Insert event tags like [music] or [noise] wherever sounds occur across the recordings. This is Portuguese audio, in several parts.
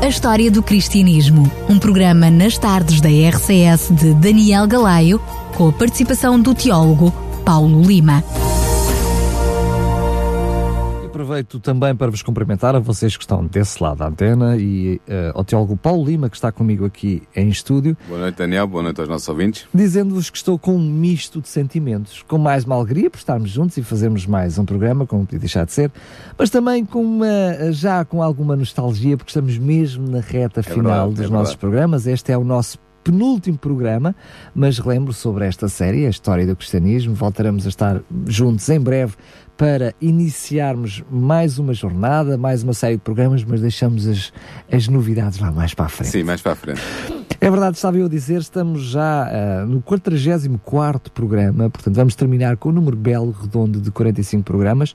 A História do Cristianismo, um programa nas tardes da RCS de Daniel Galaio, com a participação do teólogo Paulo Lima aproveito também para vos cumprimentar a vocês que estão desse lado da antena e uh, ao teólogo Paulo Lima, que está comigo aqui em estúdio. Boa noite, Daniel. Boa noite aos nossos ouvintes. Dizendo-vos que estou com um misto de sentimentos, com mais uma alegria por estarmos juntos e fazermos mais um programa, como podia deixar de ser, mas também com uma, já com alguma nostalgia, porque estamos mesmo na reta é final verdade, dos é nossos programas. Este é o nosso penúltimo programa, mas relembro sobre esta série, a história do cristianismo. Voltaremos a estar juntos em breve para iniciarmos mais uma jornada, mais uma série de programas, mas deixamos as, as novidades lá mais para a frente. Sim, mais para a frente. É verdade, estava eu a dizer, estamos já uh, no 44 programa, portanto vamos terminar com o número belo, redondo de 45 programas.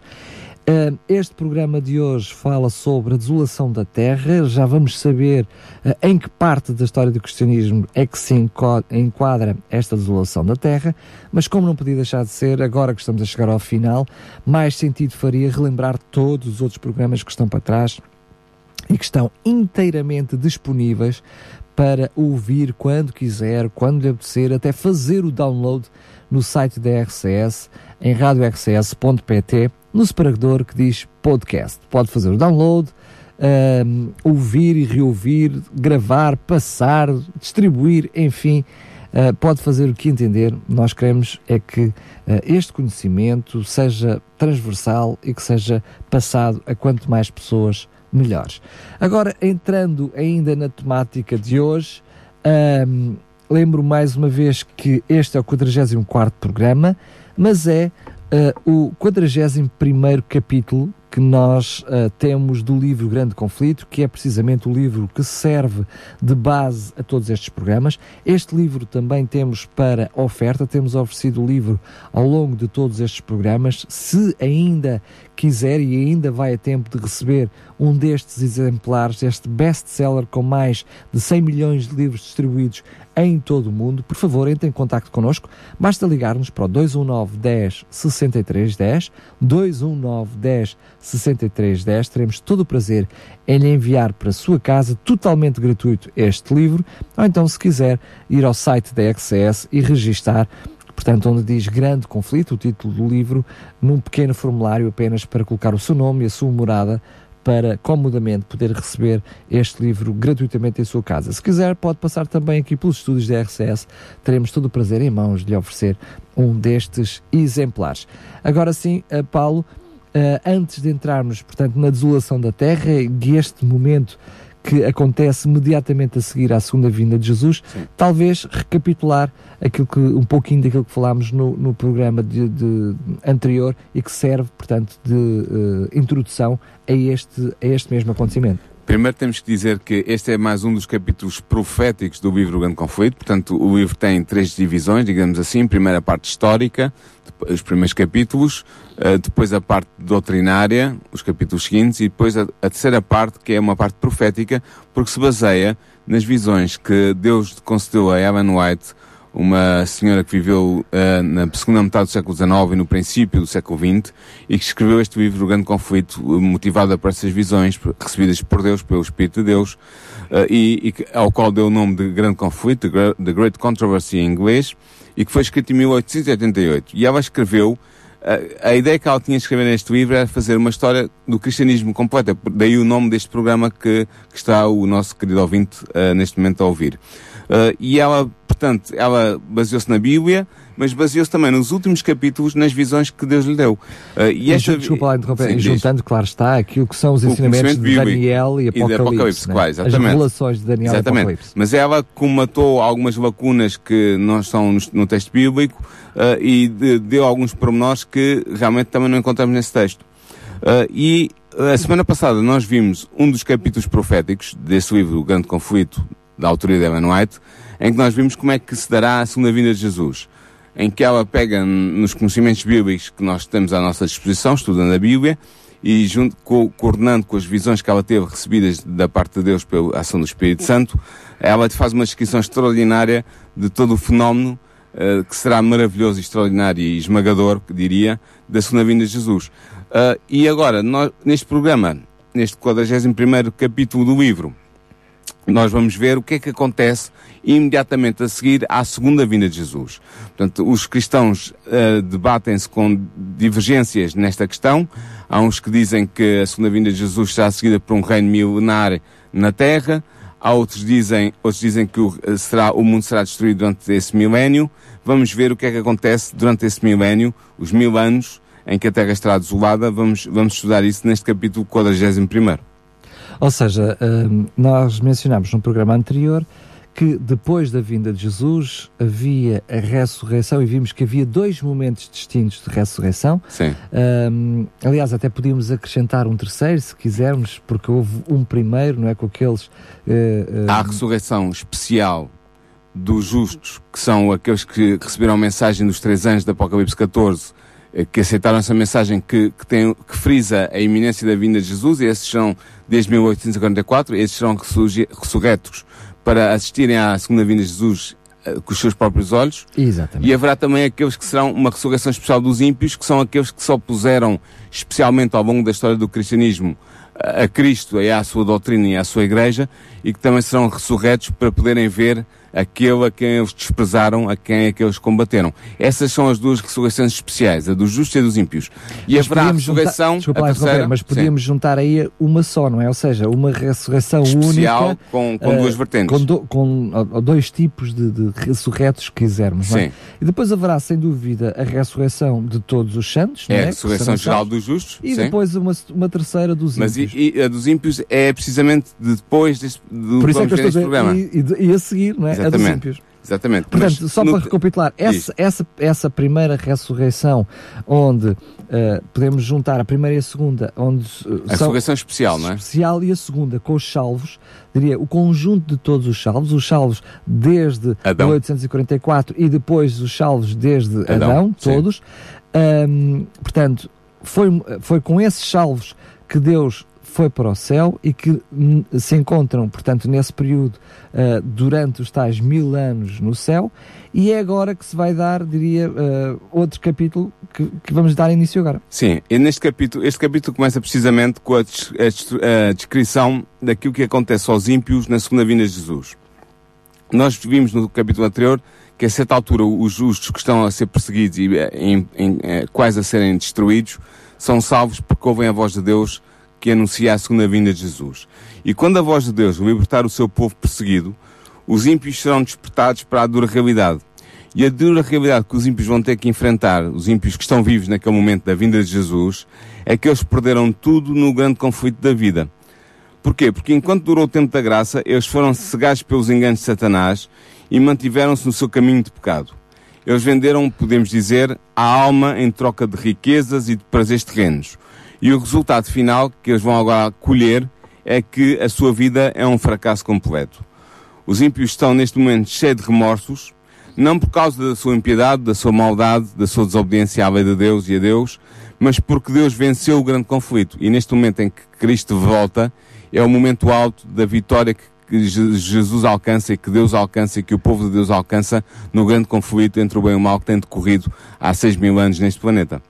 Este programa de hoje fala sobre a desolação da terra. Já vamos saber uh, em que parte da história do cristianismo é que se enquadra esta desolação da terra, mas como não podia deixar de ser, agora que estamos a chegar ao final, mais sentido faria relembrar todos os outros programas que estão para trás e que estão inteiramente disponíveis para ouvir quando quiser, quando lhe apetecer, até fazer o download no site da RCS, em radiorcs.pt no separador que diz podcast. Pode fazer o download, um, ouvir e reouvir, gravar, passar, distribuir, enfim, uh, pode fazer o que entender. Nós queremos é que uh, este conhecimento seja transversal e que seja passado a quanto mais pessoas melhores. Agora, entrando ainda na temática de hoje, um, lembro mais uma vez que este é o 44 programa, mas é uh, o 41 capítulo que nós uh, temos do livro Grande Conflito, que é precisamente o livro que serve de base a todos estes programas. Este livro também temos para oferta, temos oferecido o livro ao longo de todos estes programas. Se ainda quiser e ainda vai a tempo de receber um destes exemplares, este best-seller com mais de 100 milhões de livros distribuídos em todo o mundo, por favor, entre em contato connosco. Basta ligar-nos para o 219 10 63 10, 219 10 63 10. Teremos todo o prazer em lhe enviar para a sua casa, totalmente gratuito, este livro. Ou então, se quiser, ir ao site da XCS e registar portanto, onde diz Grande Conflito, o título do livro, num pequeno formulário apenas para colocar o seu nome e a sua morada para comodamente poder receber este livro gratuitamente em sua casa. Se quiser, pode passar também aqui pelos estúdios da RCS, teremos todo o prazer em mãos de lhe oferecer um destes exemplares. Agora sim, eh, Paulo, eh, antes de entrarmos, portanto, na desolação da terra, e este momento que acontece imediatamente a seguir à segunda vinda de Jesus, Sim. talvez recapitular aquilo que, um pouquinho daquilo que falámos no, no programa de, de anterior e que serve, portanto, de uh, introdução a este, a este mesmo acontecimento. Primeiro temos que dizer que este é mais um dos capítulos proféticos do livro Grande Conflito, portanto o livro tem três divisões, digamos assim, primeiro a parte histórica, os primeiros capítulos, uh, depois a parte doutrinária, os capítulos seguintes, e depois a, terceira parte, que é uma parte profética, porque se baseia nas visões que Deus concedeu a Evan White uma senhora que viveu uh, na segunda metade do século XIX e no princípio do século XX e que escreveu este livro, O Grande Conflito, motivada por essas visões recebidas por Deus, pelo Espírito de Deus, uh, e, e, ao qual deu o nome de Grande Conflito, The Great Controversy em inglês, e que foi escrito em 1888. E ela escreveu a, a ideia que ela tinha de escrever neste livro era fazer uma história do cristianismo completa. Daí o nome deste programa que, que está o nosso querido ouvinte uh, neste momento a ouvir. Uh, e ela, portanto, ela baseou-se na Bíblia, mas baseou-se também nos últimos capítulos nas visões que Deus lhe deu. Uh, e esta... Desculpa lá interromper, Sim, juntando, diz. claro está, aquilo que são os ensinamentos de Daniel e Apocalipse. E Apocalipse né? claro, exatamente. As revelações de Daniel exatamente. e Apocalipse. Mas ela comatou algumas lacunas que não estão no, texto bíblico uh, e de, deu alguns pormenores que realmente também não encontramos nesse texto. Uh, e a semana passada nós vimos um dos capítulos proféticos desse livro, O Grande Conflito, da autoria de Evan White, em que nós vimos como é que se dará a segunda vinda de Jesus. em que ela pega nos conhecimentos bíblicos que nós temos à nossa disposição, estudando a Bíblia, e junto co coordenando com as visões que ela teve recebidas da parte de Deus pela ação do Espírito Santo, ela faz uma descrição extraordinária de todo o fenómeno uh, que será maravilhoso, extraordinário e esmagador, diria, da segunda vinda de Jesus. Uh, e agora, nós, neste programa, neste 41 capítulo do livro, nós vamos ver o que é que acontece imediatamente a seguir à segunda vinda de Jesus. Portanto, os cristãos uh, debatem-se com divergências nesta questão. Há uns que dizem que a segunda vinda de Jesus será seguida por um reino milenar na Terra. Há outros dizem, outros dizem que o, será, o mundo será destruído durante esse milénio. Vamos ver o que é que acontece durante esse milénio, os mil anos em que a Terra estará desolada. Vamos, vamos estudar isso neste capítulo 41. Ou seja, hum, nós mencionámos no programa anterior que depois da vinda de Jesus havia a ressurreição e vimos que havia dois momentos distintos de ressurreição. Sim. Um, aliás, até podíamos acrescentar um terceiro, se quisermos, porque houve um primeiro, não é? Com aqueles. Uh. Há a ressurreição especial dos justos, que são aqueles que receberam a mensagem dos três anos da Apocalipse 14 eh, que aceitaram essa mensagem que, que, tem, que frisa a iminência da vinda de Jesus, e esses são desde 1844, esses serão ressurretos para assistirem à segunda vinda de Jesus uh, com os seus próprios olhos. Exatamente. E haverá também aqueles que serão uma ressurreição especial dos ímpios, que são aqueles que se opuseram especialmente ao longo da história do cristianismo a Cristo e à sua doutrina e à sua igreja, e que também serão ressurretos para poderem ver aquele a quem eles desprezaram, a quem é que eles combateram. Essas são as duas ressurreições especiais, a dos justos e a dos ímpios. E mas haverá a ressurreição, juntar, a terceira, mas podíamos sim. juntar aí uma só, não é? Ou seja, uma ressurreição Especial única. com, com uh, duas vertentes. Com, do, com dois tipos de, de ressurretos, que quisermos, não é? E depois haverá, sem dúvida, a ressurreição de todos os santos, é? é? a ressurreição geral dos justos. E sim. depois uma, uma terceira dos ímpios. Mas e, e, a dos ímpios é precisamente depois deste, do Por isso é que eu estou programa. E, e, e a seguir, não é? Exatamente. A dos ímpios. Exatamente. Portanto, Mas só no... para recapitular, essa, essa, essa primeira ressurreição, onde uh, podemos juntar a primeira e a segunda, onde uh, a ressurreição especial, não é? Especial e a segunda com os salvos, diria o conjunto de todos os salvos, os salvos desde Adão. 1844 e depois os salvos desde Adão, Adão todos. Um, portanto, foi, foi com esses salvos que Deus foi para o céu e que se encontram, portanto, nesse período, uh, durante os tais mil anos no céu, e é agora que se vai dar, diria, uh, outro capítulo que, que, vamos dar início agora. Sim, e neste capítulo, este capítulo começa precisamente com a, a, descrição daquilo que acontece aos ímpios na segunda vinda de Jesus. Nós vimos no capítulo anterior que a certa altura os justos que estão a ser perseguidos e eh, em, em, quase a serem destruídos são salvos porque ouvem a voz de Deus que anuncia a segunda vinda de Jesus. E quando a voz de Deus libertar o seu povo perseguido, os ímpios serão despertados para a dura realidade. E a dura realidade que os ímpios vão ter que enfrentar, os ímpios que estão vivos naquele momento da vinda de Jesus, é que eles perderam tudo no grande conflito da vida. Porquê? Porque enquanto durou o tempo da graça, eles foram cegados pelos enganos de Satanás e mantiveram-se no seu caminho de pecado. Eles venderam, podemos dizer, a alma em troca de riquezas e de prazeres terrenos. E o resultado final que eles vão agora colher é que a sua vida é um fracasso completo. Os ímpios estão neste momento cheios de remorsos, não por causa da sua impiedade, da sua maldade, da sua desobediência à lei de Deus e a Deus, mas porque Deus venceu o grande conflito. E neste momento em que Cristo volta, é o momento alto da vitória que Jesus alcança e que Deus alcança e que o povo de Deus alcança no grande conflito entre o bem e o mal que tem decorrido há seis mil anos neste planeta.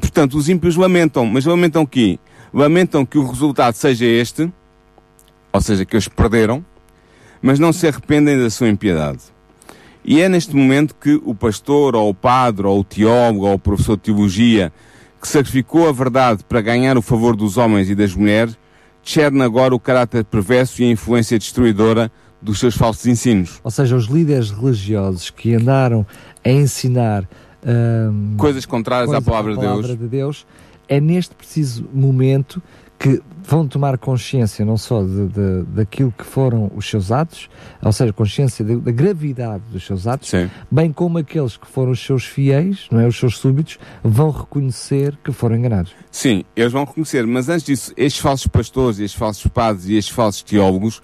Portanto, os ímpios lamentam, mas lamentam o quê? Lamentam que o resultado seja este, ou seja, que eles perderam, mas não se arrependem da sua impiedade. E é neste momento que o pastor, ou o padre, ou o teólogo, ou o professor de teologia, que sacrificou a verdade para ganhar o favor dos homens e das mulheres, discerne agora o caráter perverso e a influência destruidora dos seus falsos ensinos. Ou seja, os líderes religiosos que andaram a ensinar um, coisas contrárias coisas à palavra, à palavra de, Deus. de Deus, é neste preciso momento que vão tomar consciência não só de, de, daquilo que foram os seus atos, ou seja, consciência de, da gravidade dos seus atos, Sim. bem como aqueles que foram os seus fiéis, não é, os seus súbitos, vão reconhecer que foram enganados. Sim, eles vão reconhecer, mas antes disso, estes falsos pastores, estes falsos padres e estes falsos teólogos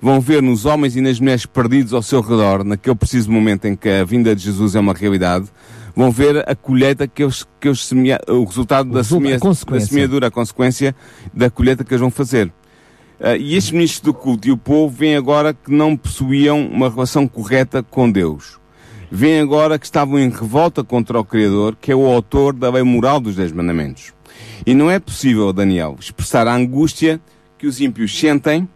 vão ver nos homens e nas mulheres perdidos ao seu redor, naquele preciso momento em que a vinda de Jesus é uma realidade, vão ver a colheita que eles, que eles semea, o resultado O da, semea, da semeadura, a consequência da colheita que eles vão fazer. Ah, e estes ministros do culto e o povo veem agora que não possuíam uma relação correta com Deus. Veem agora que estavam em revolta contra o Criador, que é o autor da lei moral dos Dez Mandamentos. E não é possível, Daniel, expressar a angústia que os ímpios sentem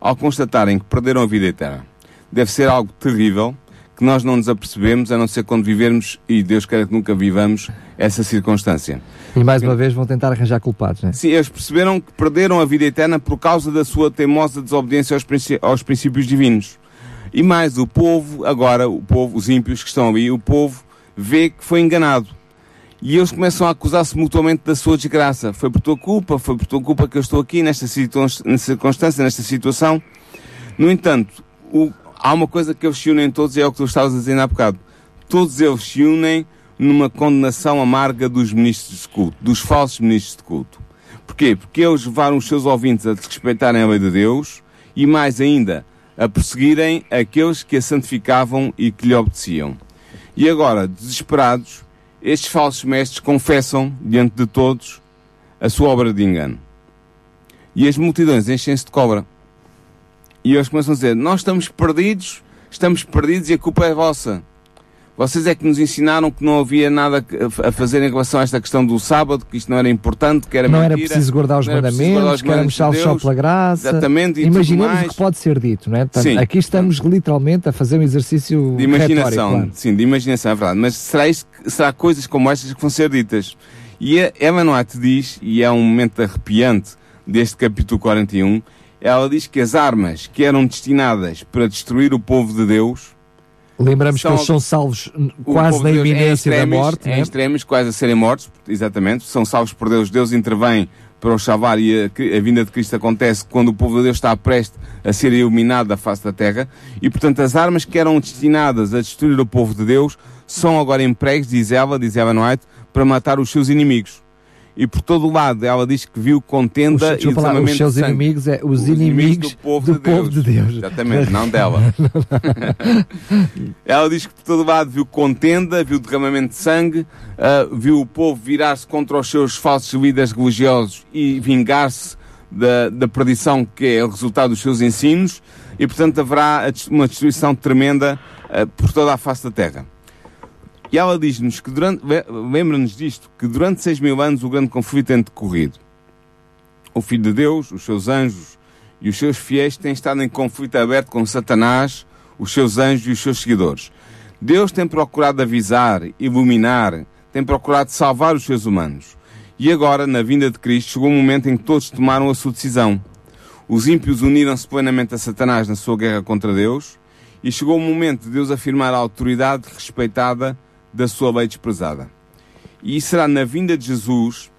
ao constatarem que perderam a vida eterna. Deve ser algo terrível que nós não nos apercebemos, a não ser quando vivermos, e Deus quer que nunca vivamos, essa circunstância. E mais uma vez vão tentar arranjar culpados, não é? Sim, eles perceberam que perderam a vida eterna por causa da sua teimosa desobediência aos, princí- aos princípios divinos. E mais, o povo, agora, o povo, os ímpios que estão ali, o povo vê que foi enganado. E eles começam a acusar-se mutuamente da sua desgraça. Foi por tua culpa, foi por tua culpa que eu estou aqui nesta circunstância, nesta situação. No entanto, o- há uma coisa que eles se unem todos e é o que tu estavas a dizer há bocado. Todos eles se unem numa condenação amarga dos ministros de culto, dos falsos ministros de culto. Porquê? Porque eles levaram os seus ouvintes a desrespeitarem a lei de Deus e, mais ainda, a perseguirem aqueles que a santificavam e que lhe obedeciam. E agora, desesperados, estes falsos mestres confessam, diante de todos, a sua obra de engano. E as multidões enchem-se de cobra. E eles começam a dizer: Nós estamos perdidos, estamos perdidos e a culpa é vossa. Vocês é que nos ensinaram que não havia nada a fazer em relação a esta questão do sábado, que isto não era importante, que era Não era mentira, preciso guardar os não era preciso guardar mandamentos, os que éramos mandamentos salvos só pela graça. Exatamente, Imaginemos o que pode ser dito, não é? Portanto, Sim. aqui estamos literalmente a fazer um exercício de imaginação, claro. sim, de imaginação, é verdade. Mas será, isto, será coisas como estas que vão ser ditas. E a Ellen White diz, e é um momento arrepiante deste capítulo 41, ela diz que as armas que eram destinadas para destruir o povo de Deus, Lembramos São- que eles são salvos quase na de iminência da morte, é não é? extremis, quase a serem mortos, exatamente, são salvos por Deus, Deus intervém para os salvar e a, a vinda de Cristo acontece quando o povo de Deus está prestes a ser iluminado da face da terra e portanto as armas que eram destinadas a destruir o povo de Deus são agora empregues, diz ela, diz Ellen White, para matar os seus inimigos. E por todo o lado ela diz que viu Os, contenda e desculpa lá, derramamento os seus de sangue. inimigos é os, Os inimigos, do povo, de, Deus. de Deus. Exatamente, não [laughs] dela. Ela diz que por todo lado viu contenda, viu derramamento de sangue, ah, viu o povo virar-se contra os seus falsos líderes religiosos e vingar-se da, da perdição que é o resultado dos seus ensinos, e portanto haverá uma destruição tremenda ah, por toda a face da terra. E ela diz-nos que durante, le- lembra-nos disto, que durante seis mil anos o grande conflito tem decorrido. O Filho de Deus, os seus anjos e os seus fiéis têm estado em conflito aberto com Satanás, os seus anjos e os seus seguidores. Deus tem procurado avisar, iluminar, tem procurado salvar os seres humanos. E agora, na vinda de Cristo, chegou o momento em que todos tomaram a sua decisão. Os ímpios uniram-se plenamente a Satanás na sua guerra contra Deus, e chegou o momento de Deus afirmar a autoridade respeitada da sua lei desprezada. E será na vinda de Jesus,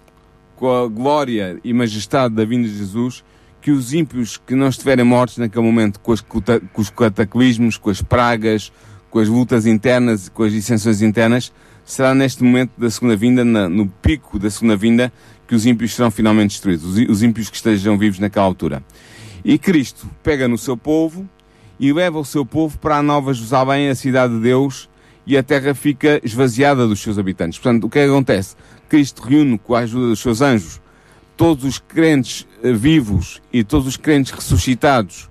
com a glória e majestade da vinda de Jesus, que os ímpios que não estiverem mortos naquele momento com, as com os cataclismos, com as pragas, com as lutas internas, com as dissensões internas, será neste momento da segunda vinda, na- no pico da segunda vinda, que os ímpios serão finalmente destruídos, os, os ímpios que estejam vivos naquela altura. E Cristo pega no seu povo e leva o seu povo para a Nova Jerusalém, a cidade de Deus, e a terra fica esvaziada dos seus habitantes. Portanto, o que é que acontece? Cristo reúne com a ajuda dos seus anjos todos os crentes eh, vivos e todos os crentes ressuscitados,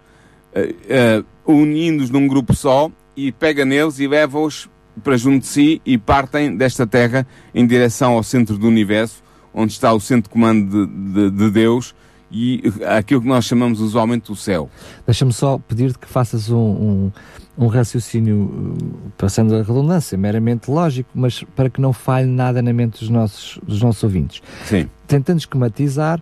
eh, eh, unindo-os num grupo só, e pega neles e leva-os para junto de si e partem desta terra em direção ao centro do universo, onde está o centro de comando de, de- de Deus e aquilo que nós chamamos usualmente o céu. Deixa-me só pedir-te que faças um, um, um raciocínio, uh, passando a redundância, meramente lógico, mas para que não falhe nada na mente dos nossos, dos nossos ouvintes. Sim. Tentando esquematizar,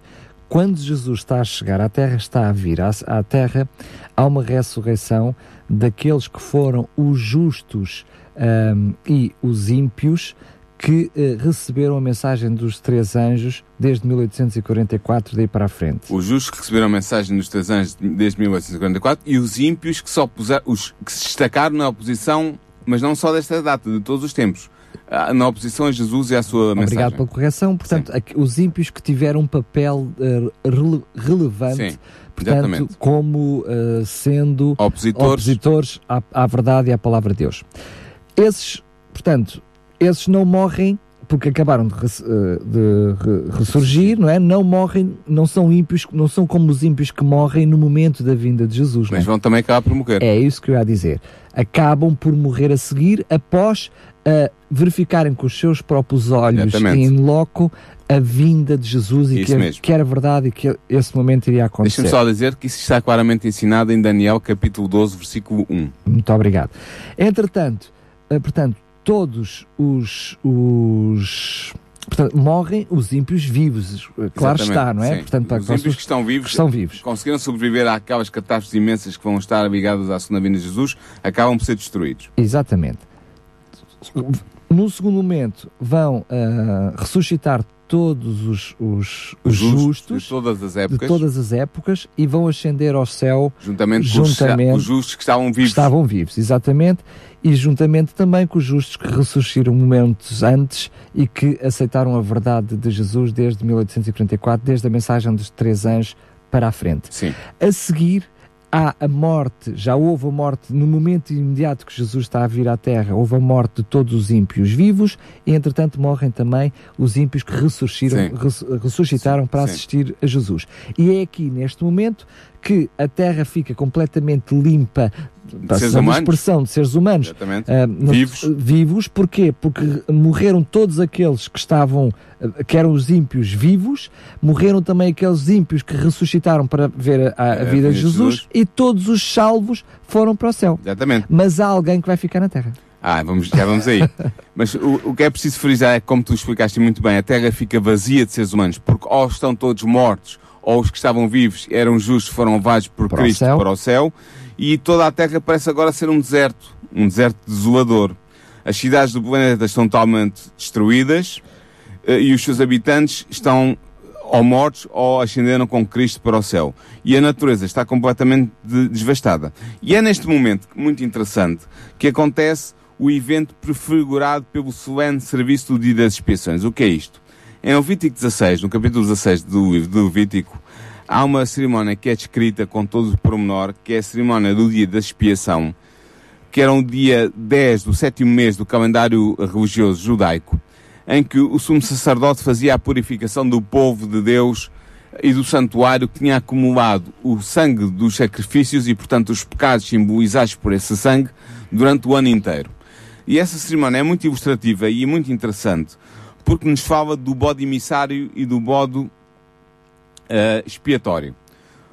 quando Jesus está a chegar à Terra, está a vir à, à Terra, há uma ressurreição daqueles que foram os justos ahm, e os ímpios que eh, receberam a mensagem dos três anjos desde 1844 daí para a frente. Os justos que receberam a mensagem dos três anjos desde 1844 e os ímpios que, só puser, os que se destacaram na oposição, mas não só desta data, de todos os tempos, ah, na oposição a Jesus e à sua Obrigado mensagem. pela correção. Portanto, os ímpios que tiveram um papel eh, rele- relevante, Sim, portanto, exatamente. como eh, sendo Opositores, opositores à, à verdade e à palavra de Deus. Esses, portanto, esses não morrem porque acabaram de, res- eh, de re- ressurgir, não é? Não morrem, não são ímpios, não são como os ímpios que morrem no momento da vinda de Jesus. é? mas vão também acabar por morrer. É isso que eu ia dizer. Acabam por morrer a seguir após ah, verificarem com os seus próprios olhos em loco a vinda de Jesus e que, mesmo. que era verdade e que esse momento iria acontecer. Deixa-me só dizer que isso está claramente ensinado em Daniel capítulo 12, versículo 1. Muito obrigado. Entretanto, ah, portanto, todos os, os portanto, morrem os ímpios vivos. Claro Exatamente, está, não é? sim. Portanto, para Os ímpios que estão vivos que estão vivos. conseguiram sobreviver àquelas catástrofes imensas que vão estar ligadas à segunda vinda de Jesus, acabam por ser destruídos. Exatamente. No segundo momento, vão ah, ressuscitar todos os, os, os justos de todas as de épocas, todas as épocas e vão ascender ao céu juntamente, com os- juntamente- os justos que estavam que vivos. estavam vivos, exatamente, e juntamente também com os justos que ressurgiram momentos antes e que aceitaram a verdade de Jesus desde 1844, desde a mensagem dos três anjos para a frente. Sim, A seguir, há a morte, já houve a morte no momento imediato que Jesus está a vir à Terra, houve a morte de todos os ímpios vivos e, entretanto, morrem também os ímpios que Sim. ressuscitaram para Sim. assistir a Jesus. E é aqui, neste momento, que a Terra fica completamente limpa, seres a humanos. expressão de seres humanos, exatamente. ah, no- Vivos. Vivos, porquê? Porque morreram todos aqueles que estavam, ah, que eram os ímpios vivos, morreram também aqueles ímpios que ressuscitaram para ver a, a É, vida de Jesus, Jesus. e todos os salvos foram para o céu. Exatamente. Mas há alguém que vai ficar na terra. Ah, vamos, já vamos aí. [laughs] Mas o, o que é preciso frisar é que, como tu explicaste muito bem, a Terra fica vazia de seres humanos, porque ou estão todos mortos, ou os que estavam vivos eram justos, foram levados por Para o Cristo céu. para o céu, e toda a Terra parece agora ser um deserto, um deserto desolador. As cidades do planeta estão totalmente destruídas, eh, e os seus habitantes estão ou mortos ou ascenderam com Cristo para o céu. E a natureza está completamente de- devastada. E é neste momento, muito interessante, que acontece o evento prefigurado pelo solene serviço do dia das expiações. O que é isto? Em Levítico 16, no capítulo 16 do livro de Levítico, há uma cerimónia que é descrita com todo o pormenor, que é a cerimónia do dia da expiação, que era um dia 10 do sétimo mês do calendário religioso judaico, em que o sumo sacerdote fazia a purificação do povo de Deus e do santuário que tinha acumulado o sangue dos sacrifícios e, portanto, os pecados simbolizados por esse sangue durante o ano inteiro. E essa cerimónia é muito ilustrativa e muito interessante, porque nos fala do bode emissário e do bode eh, expiatório.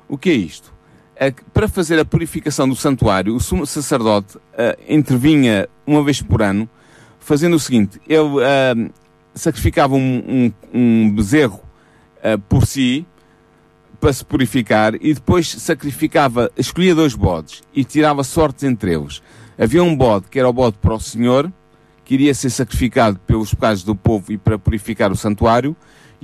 O que é isto? É que para fazer a purificação do santuário, o sumo sacerdote eh, intervinha uma vez por ano, fazendo o seguinte: ele eh, sacrificava um, um, um bezerro por si para se purificar e depois sacrificava, escolhia dois bodes e tirava sortes entre eles. Havia um bode que era o bode para o Senhor, que iria ser sacrificado pelos pecados do povo e para purificar o santuário,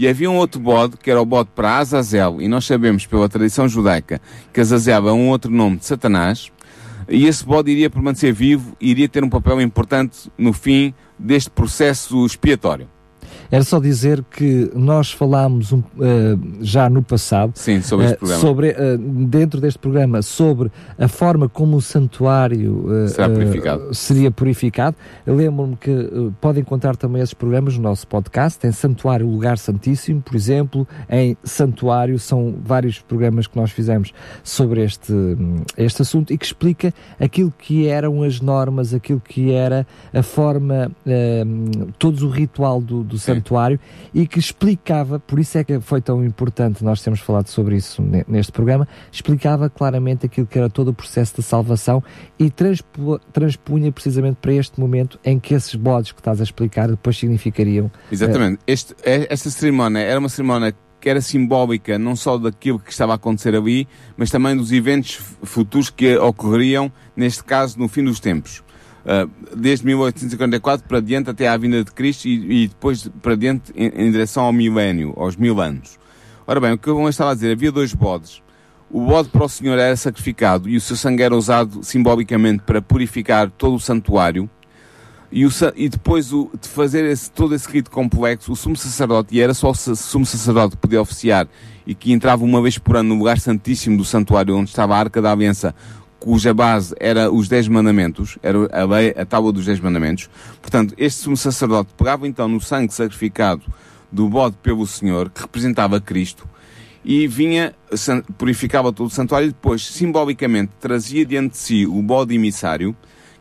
e havia um outro bode, que era o bode para Azazel, e nós sabemos pela tradição judaica que Azazel é um outro nome de Satanás, e esse bode iria permanecer vivo e iria ter um papel importante no fim deste processo expiatório. Era só dizer que nós falámos um, eh, já no passado Sim, sobre este eh, programa. sobre, eh, dentro deste programa sobre a forma como o santuário eh, eh, purificado. seria purificado. Lembro-me que eh, podem encontrar também esses programas no nosso podcast, em Santuário Lugar Santíssimo, por exemplo, em Santuário, são vários programas que nós fizemos sobre este, hum, este assunto e que explica aquilo que eram as normas, aquilo que era a forma, hum, todo o ritual do, do santuário e que explicava, por isso é que foi tão importante nós termos falado sobre isso ne- neste programa, explicava claramente aquilo que era todo o processo de salvação e transpu- transpunha precisamente para este momento em que esses bodes que estás a explicar depois significariam Exatamente. Este, é- esta cerimónia era uma cerimónia que era simbólica não só daquilo que estava a acontecer ali, mas também dos eventos futuros que ocorreriam, neste caso, no fim dos tempos. Uh, desde 1844 para diante até à vinda de Cristo e, e depois para diante em, em direção ao milénio, aos mil anos. Ora bem, o que eu estava a dizer, havia dois bodes. O bode para o Senhor era sacrificado e o seu sangue era usado simbolicamente para purificar todo o santuário. E, o, e depois o, de fazer esse, todo esse rito complexo, o sumo sacerdote, e era só o sumo sacerdote que podia oficiar, e que entrava uma vez por ano no lugar santíssimo do santuário onde estava a Arca da Aliança, cuja base era os Dez Mandamentos, era a lei, a tábua dos Dez Mandamentos. Portanto, este sumo sacerdote pegava então no sangue sacrificado do bode pelo Senhor, que representava Cristo, e vinha, purificava todo o santuário e depois, simbolicamente, trazia diante de si o bode emissário,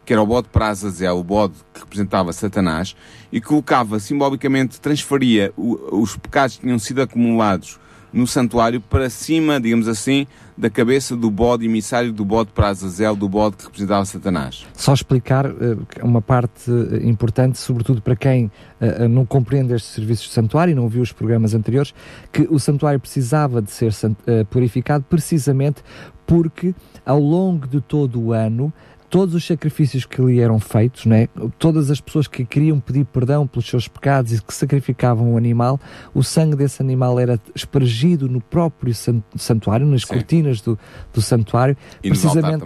que era o bode para Azazel, o bode que representava Satanás, e colocava, simbolicamente, transferia os pecados que tinham sido acumulados no santuário para cima, digamos assim, da cabeça do bode emissário do bode para Azazel, do bode que representava Satanás. Só explicar uh, uma parte uh, importante, sobretudo para quem uh, não compreende estes serviços de santuário e não viu os programas anteriores, que o santuário precisava de ser purificado precisamente porque ao longo de todo o ano todos os sacrifícios que lhe eram feitos, né? todas as pessoas que queriam pedir perdão pelos seus pecados e que sacrificavam o animal, o sangue desse animal era espargido no próprio santuário, nas Sim. cortinas do, do santuário, e precisamente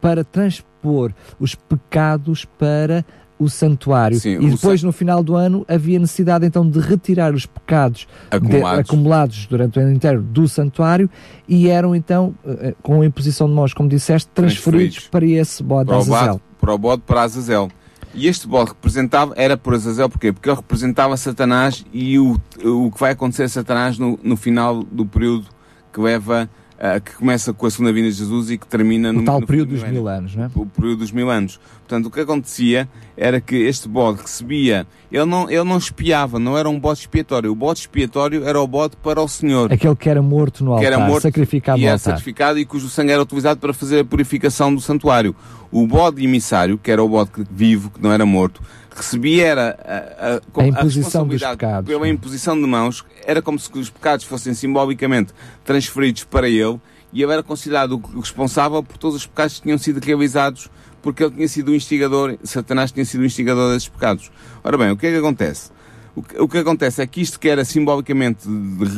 para transpor os pecados para o santuário. Sim, e depois, no final do ano, havia necessidade então de retirar os pecados acumulados, de, acumulados durante o ano inteiro do santuário e eram então, eh, com a imposição de mãos, como disseste, transferidos, transferidos para esse bode para Azazel. para o bode para Azazel. E este bode representava, era por Azazel, porquê? Porque ele representava Satanás e o, o que vai acontecer a Satanás no, no final do período que leva Uh, que começa com a segunda vinda de Jesus e que termina no, o tal no período dos mil anos, não é? O período dos mil anos. Portanto, o que acontecia era que este bode recebia, ele não, ele não espiava, não era um bode expiatório. O bode expiatório era o bode para o Senhor. Aquele que era morto no altar, que era morto, sacrificado e no era sacrificado e cujo sangue era utilizado para fazer a purificação do santuário. O bode emissário, que era o bode vivo, que não era morto, recebia era a, a, a imposição dos pecados. Pela imposição de mãos, era como se os pecados fossem simbolicamente transferidos para ele e ele era considerado o responsável por todos os pecados que tinham sido realizados porque ele tinha sido o instigador, Satanás tinha sido o instigador desses pecados. Ora bem, o que é que acontece? O que, o que acontece é que isto que era simbolicamente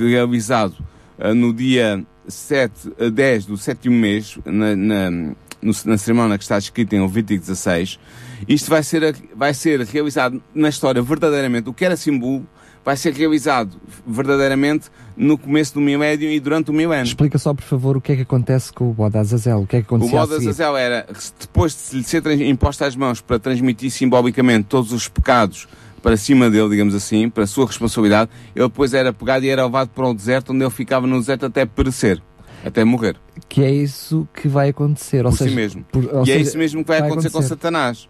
realizado uh, no dia 7, uh, 10 do sétimo mês, na, na, no, na cerimónia que está escrita em Levítico 16, isto vai ser, vai ser realizado na história verdadeiramente. O que era símbolo vai ser realizado verdadeiramente no começo do milénio e durante o milénio. Explica só, por favor, o que é que acontece com o bode Azazel. O que é que acontecia O bode Azazel era, depois de lhe ser imposto às mãos para transmitir simbolicamente todos os pecados para cima dele, digamos assim, para a sua responsabilidade, ele depois era pegado e era levado para o deserto, onde ele ficava no deserto até perecer. Até morrer. Que é isso que vai acontecer. Ou por seja, si mesmo. Por, e é seja, é isso mesmo que vai, vai acontecer, acontecer, com Satanás.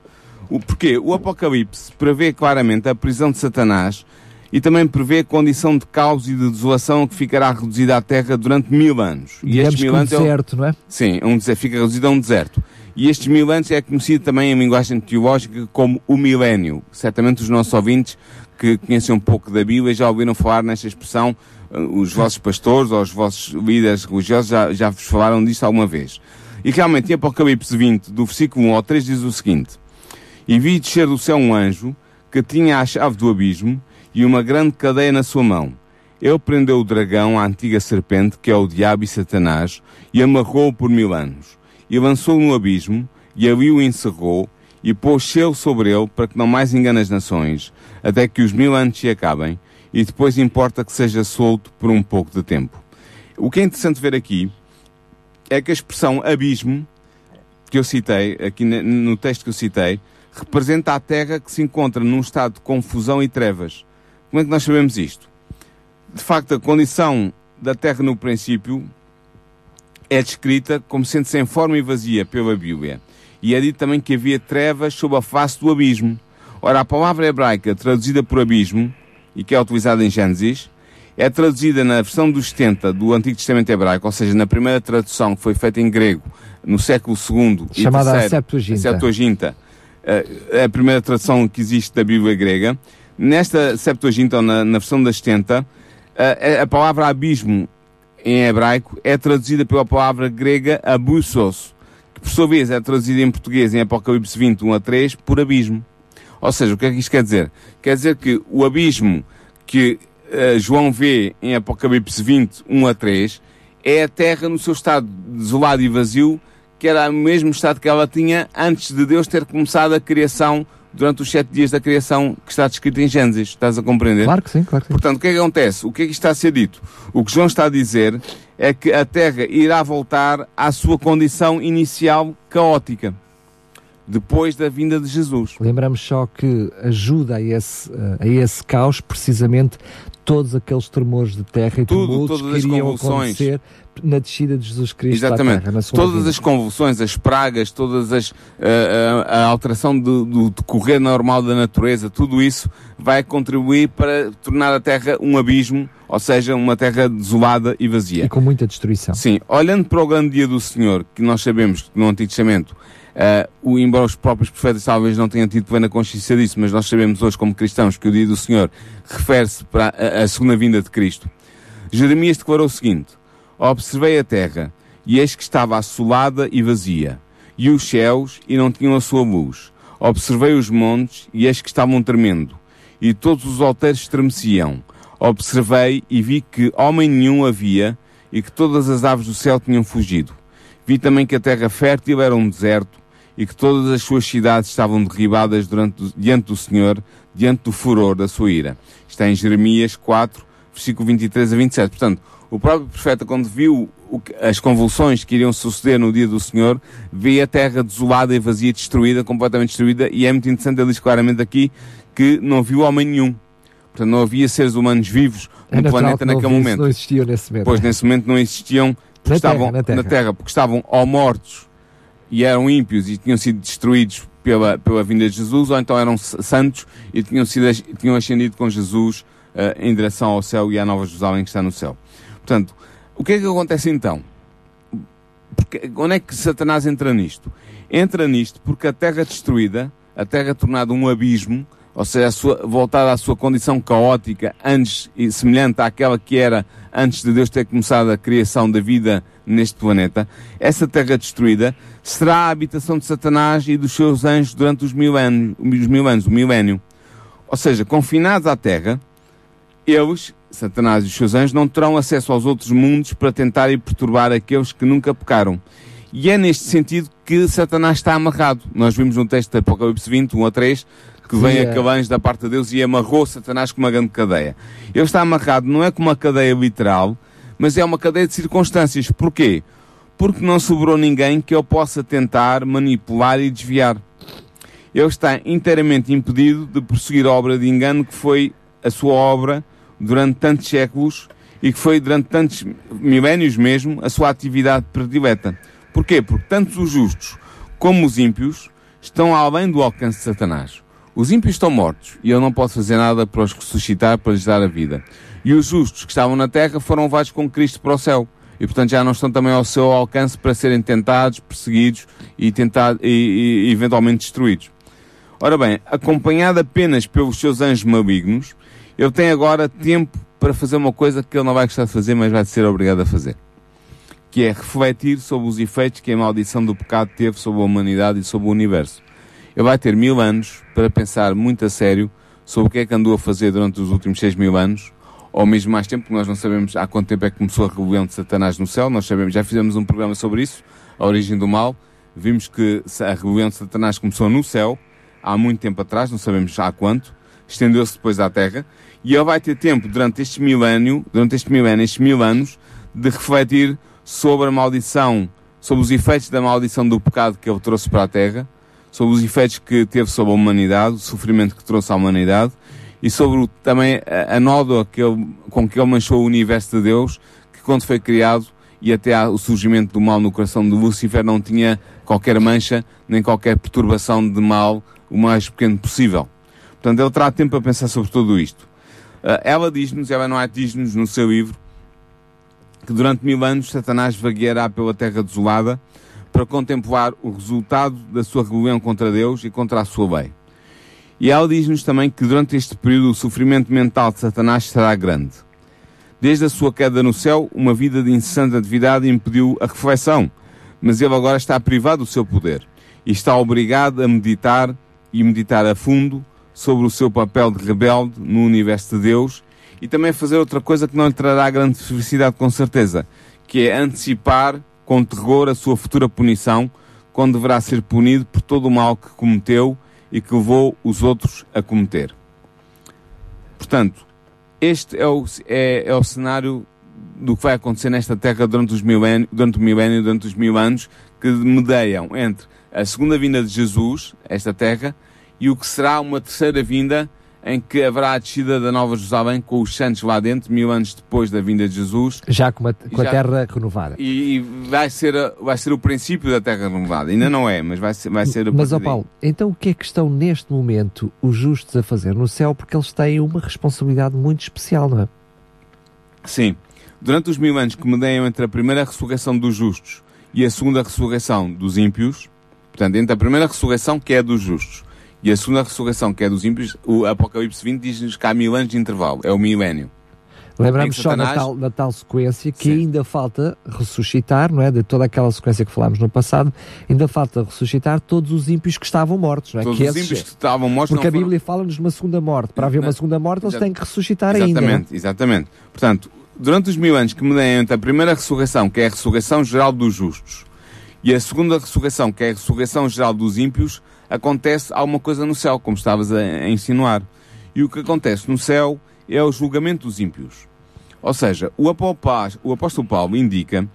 O porquê? O Apocalipse prevê claramente a prisão de Satanás e também prevê a condição de caos e de desolação que ficará reduzida à terra durante mil anos. Digamos e estes mil anos um deserto, é um, não é? Sim, um, fica reduzido a um deserto. E estes mil anos é conhecido também em linguagem teológica como o milénio. Certamente os nossos ouvintes que conhecem um pouco da Bíblia já ouviram falar nesta expressão, uh, os vossos pastores ou os vossos líderes religiosos já, já vos falaram disto alguma vez. E realmente em Apocalipse 20, do versículo 1 ao 3, diz o seguinte: E vi descer do céu um anjo que tinha a chave do abismo e uma grande cadeia na sua mão. Ele prendeu o dragão, a antiga serpente, que é o diabo e Satanás, e amarrou-o por mil anos. E lançou-o no abismo, e ali o encerrou, e pôs selo sobre ele, para que não mais engane as nações, até que os mil anos se acabem, e depois importa que seja solto por um pouco de tempo. O que é interessante ver aqui é que a expressão abismo, que eu citei, aqui no texto que eu citei, representa a terra que se encontra num estado de confusão e trevas. Como é que nós sabemos isto? De facto, a condição da Terra no princípio é descrita como sendo sem forma e vazia pela Bíblia. E é dito também que havia trevas sob a face do abismo. Ora, a palavra hebraica traduzida por abismo, e que é utilizada em Gênesis, é traduzida na versão dos 70 do Antigo Testamento Hebraico, ou seja, na primeira tradução que foi feita em grego no século II Chamada e terceiro, Septuaginta. A Septuaginta, é a primeira tradução que existe da Bíblia grega. Nesta Septuaginta, na, na versão das 70, a, a, palavra abismo em hebraico é traduzida pela palavra grega abusos, que por sua vez é traduzida em português em Apocalipse 21 a 3 por abismo. Ou seja, o que é que isto quer dizer? Quer dizer que o abismo que uh, João vê em Apocalipse 20, 1 a 3, é a terra no seu estado desolado e vazio, que era o mesmo estado que ela tinha antes de Deus ter começado a criação durante os sete dias da criação que está descrito em Gênesis. Estás a compreender? Claro que sim, claro que sim. Portanto, o que é que acontece? O que é que está a ser dito? O que João está a dizer é que a Terra irá voltar à sua condição inicial caótica depois da vinda de Jesus. Lembramos só que ajuda a esse, a esse caos precisamente todos aqueles tremores de terra e Tudo, todas que as iriam convulsões. acontecer na descida de Jesus Cristo Exatamente. terra, Todas vinda. as convulsões, as pragas, todas as a, a- a alteração do, do decorrer normal da natureza, tudo isso vai contribuir para tornar a Terra um abismo, ou seja, uma terra desolada e vazia. E com muita destruição. Sim, olhando para o grande dia do Senhor, que nós sabemos que no Antigo Testamento, eh, o, embora os próprios profetas talvez não tenham tido plena consciência disso, mas nós sabemos hoje como cristãos que o dia do Senhor refere-se para a, a segunda vinda de Cristo. Jeremias declarou o seguinte, Observei a terra, e eis que estava assolada e vazia, e os céus, e não tinham a sua luz. Observei os montes, e eis que estavam tremendo, e todos os alteiros estremeciam. Observei e vi que homem nenhum havia, e que todas as aves do céu tinham fugido. Vi também que a terra fértil era um deserto, e que todas as suas cidades estavam derribadas durante, diante do Senhor, diante do furor da sua ira. Está em Jeremias 4, versículo 23 a 27. Portanto, o próprio profeta, quando viu as convulsões que iriam suceder no dia do Senhor, vê a terra desolada e vazia, destruída, completamente destruída, e é muito interessante, ele diz claramente aqui que não viu homem nenhum. Portanto, não havia seres humanos vivos É no natural planeta naquele momento. Não existiam nesse momento. Pois nesse momento não existiam, porque Na estavam terra, na terra. porque estavam ou mortos e eram ímpios e tinham sido destruídos pela, pela vinda de Jesus, ou então eram santos e tinham, sido, tinham ascendido com Jesus eh, em direção ao céu e à Nova Jerusalém que está no céu. Portanto, o que é que acontece então? Porque, onde é que Satanás entra nisto? Entra nisto porque a terra destruída, a terra tornada um abismo, ou seja, sua- voltada à sua condição caótica, antes e semelhante àquela que era antes de Deus ter começado a criação da vida neste planeta, essa terra destruída será a habitação de Satanás e dos seus anjos durante os mil anos, os mil anos o milénio. Ou seja, confinados à terra, eles, Satanás e os seus anjos, não terão acesso aos outros mundos para tentarem perturbar aqueles que nunca pecaram. E é neste sentido que Satanás está amarrado. Nós vimos no texto de Apocalipse 20, 1 a 3, que vem é. aquele anjo da parte de Deus e amarrou Satanás com uma grande cadeia. Ele está amarrado não é com uma cadeia literal, mas é uma cadeia de circunstâncias. Porquê? Porque não sobrou ninguém que ele possa tentar manipular e desviar. Ele está inteiramente impedido de prosseguir a obra de engano que foi a sua obra durante tantos séculos e que foi durante tantos milénios mesmo a sua atividade predileta. Porquê? Porque tanto os justos como os ímpios estão além do alcance de Satanás. Os ímpios estão mortos e ele não pode fazer nada para os ressuscitar, para lhes dar a vida. E os justos que estavam na terra foram levados com Cristo para o céu. E portanto já não estão também ao seu alcance para serem tentados, perseguidos e, tentado, e, e eventualmente destruídos. Ora bem, acompanhado apenas pelos seus anjos malignos, ele tem agora tempo para fazer uma coisa que ele não vai gostar de fazer, mas vai ser obrigado a fazer. Que é refletir sobre os efeitos que a maldição do pecado teve sobre a humanidade e sobre o universo. Ele vai ter mil anos para pensar muito a sério sobre o que é que andou a fazer durante os últimos seis mil anos, ou mesmo mais tempo, porque nós não sabemos há quanto tempo é que começou a rebelião de Satanás no céu, nós sabemos, já fizemos um programa sobre isso, a origem do mal, vimos que a rebelião de Satanás começou no céu, há muito tempo atrás, não sabemos há quanto, estendeu-se depois à Terra, e ele vai ter tempo durante este milénio, durante este milénio, estes mil anos, de refletir sobre a maldição, sobre os efeitos da maldição do pecado que ele trouxe para a Terra, sobre os efeitos que teve sobre a humanidade, o sofrimento que trouxe à humanidade, e sobre o, também a, a nódoa que ele, com que ele manchou o universo de Deus, que quando foi criado e até ao surgimento do mal no coração de Lúcifer não tinha qualquer mancha, nem qualquer perturbação de mal o mais pequeno possível. Portanto, ele terá tempo para pensar sobre tudo isto. Uh, ela diz-nos, ela não é diz-nos no seu livro, que durante mil anos Satanás vagueará pela terra desolada para contemplar o resultado da sua rebelião contra Deus e contra a sua lei. E ela diz-nos também que durante este período o sofrimento mental de Satanás será grande. Desde a sua queda no céu, uma vida de incessante atividade impediu a reflexão, mas ele agora está privado do seu poder e está obrigado a meditar e meditar a fundo sobre o seu papel de rebelde no universo de Deus e também fazer outra coisa que não lhe trará grande felicidade com certeza, que é antecipar com terror a sua futura punição, quando deverá ser punido por todo o mal que cometeu e que levou os outros a cometer. Portanto, este é o, é, é o cenário do que vai acontecer nesta terra durante, os milénio, durante o milénio, durante os mil anos, que medeiam entre a segunda vinda de Jesus, esta terra, e o que será uma terceira vinda em que haverá a descida da Nova Jerusalém com os santos lá dentro, mil anos depois da vinda de Jesus. Já com a, com já, a terra renovada. E, e, vai, ser, vai ser o princípio da terra renovada. Ainda não é, mas vai ser, vai ser Mas, ó Paulo, então o que é que estão neste momento os justos a fazer no céu? Porque eles têm uma responsabilidade muito especial, não é? Sim. Durante os mil anos que medeiam entre a primeira ressurreição dos justos e a segunda ressurreição dos ímpios, portanto, entre a primeira ressurreição, que é dos justos, e a segunda ressurreição, que é dos ímpios, o Apocalipse 20 diz-nos que há mil anos de intervalo, é o milénio. Lembramos só Satanás... na, tal, na tal sequência que Sim. ainda falta ressuscitar, não é? De toda aquela sequência que falámos no passado, ainda falta ressuscitar todos os ímpios que estavam mortos, não é? Todos que os esses... ímpios que estavam mortos. Porque a Bíblia foram... fala-nos de uma segunda morte. Para haver uma segunda morte, eles têm que ressuscitar exatamente, ainda. Exatamente, exatamente. Portanto, durante os mil anos que medem entre a primeira ressurreição, que é a ressurreição geral dos justos, e a segunda ressurreição, que é a ressurreição geral dos ímpios, acontece alguma coisa no céu, como estavas a, a insinuar. E o que acontece no céu é o julgamento dos ímpios. Ou seja, o apóstolo Paulo indica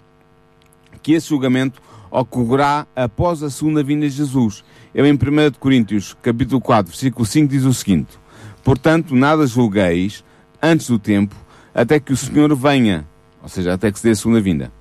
que esse julgamento ocorrerá após a segunda vinda de Jesus. Ele em 1 Coríntios, capítulo 4, versículo 5, diz o seguinte, Portanto, nada julgueis antes do tempo, até que o Senhor venha, ou seja, até que se dê a segunda vinda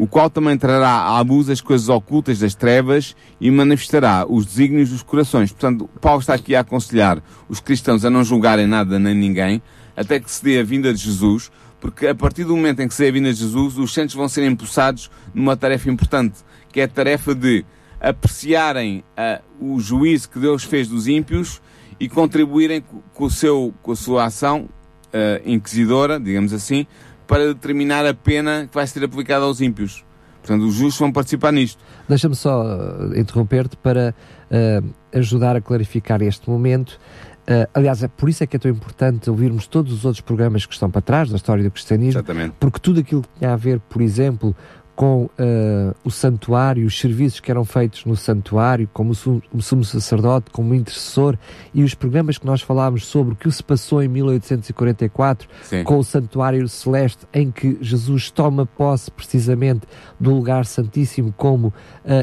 o qual também trará à luz as coisas ocultas das trevas e manifestará os desígnios dos corações. Portanto, Paulo está aqui a aconselhar os cristãos a não julgarem nada nem ninguém, até que se dê a vinda de Jesus, porque a partir do momento em que se dê a vinda de Jesus, os santos vão ser impulsados numa tarefa importante, que é a tarefa de apreciarem uh, o juízo que Deus fez dos ímpios e contribuírem com, o seu, com a sua ação uh, inquisidora, digamos assim, para determinar a pena que vai ser aplicada aos ímpios. Portanto, os justos vão participar nisto. Deixa-me só uh, interromper-te para uh, ajudar a clarificar este momento. Uh, aliás, é por isso é que é tão importante ouvirmos todos os outros programas que estão para trás da história do cristianismo, Exatamente. porque tudo aquilo que tinha a ver, por exemplo, com uh, o santuário, os serviços que eram feitos no santuário, como o sumo, o sumo sacerdote, como intercessor, e os programas que nós falámos sobre o que se passou em 1844 Sim. com o santuário celeste, em que Jesus toma posse precisamente do lugar santíssimo como uh,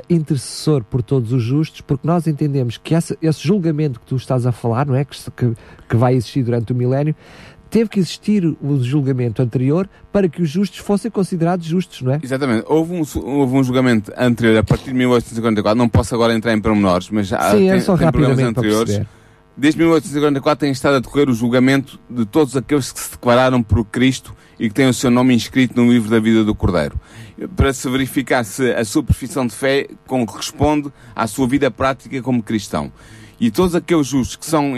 intercessor por todos os justos, porque nós entendemos que esse, esse julgamento que tu estás a falar, não é? Que, que, que vai existir durante o milénio, teve que existir o julgamento anterior para que os justos fossem considerados justos, não é? Exatamente. Houve um, houve um julgamento anterior a partir de 1854, não posso agora entrar em pormenores, mas já Sim, é tem, é só tem problemas anteriores. Desde 1854 tem estado a decorrer o julgamento de todos aqueles que se declararam por Cristo e que têm o seu nome inscrito no livro da vida do Cordeiro, para se verificar se a sua profissão de fé corresponde à sua vida prática como cristão. E todos aqueles justos que são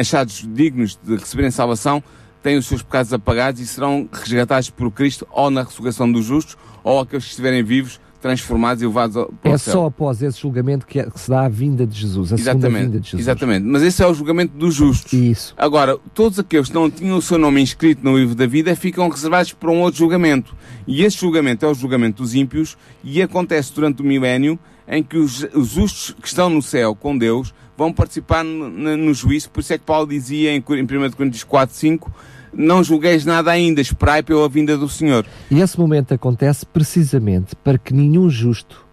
achados dignos de receberem salvação têm os seus pecados apagados e serão resgatados por Cristo ou na ressurreição dos justos ou aqueles que estiverem vivos transformados e levados para é o céu. só após esse julgamento que, é, que, se dá a vinda de Jesus, a exatamente, vinda de Jesus. Exatamente, mas esse é o julgamento dos justos. Isso. Agora, todos aqueles que não tinham o seu nome inscrito no livro da vida ficam reservados para um outro julgamento. E esse julgamento é o julgamento dos ímpios e acontece durante o milénio em que os, os justos que estão no céu com Deus vão participar no, no, no juízo. Por isso é que Paulo dizia em, em 1 Coríntios 4, 5 não julgueis nada ainda, esperai pela vinda do Senhor. E esse momento acontece precisamente para que nenhum justo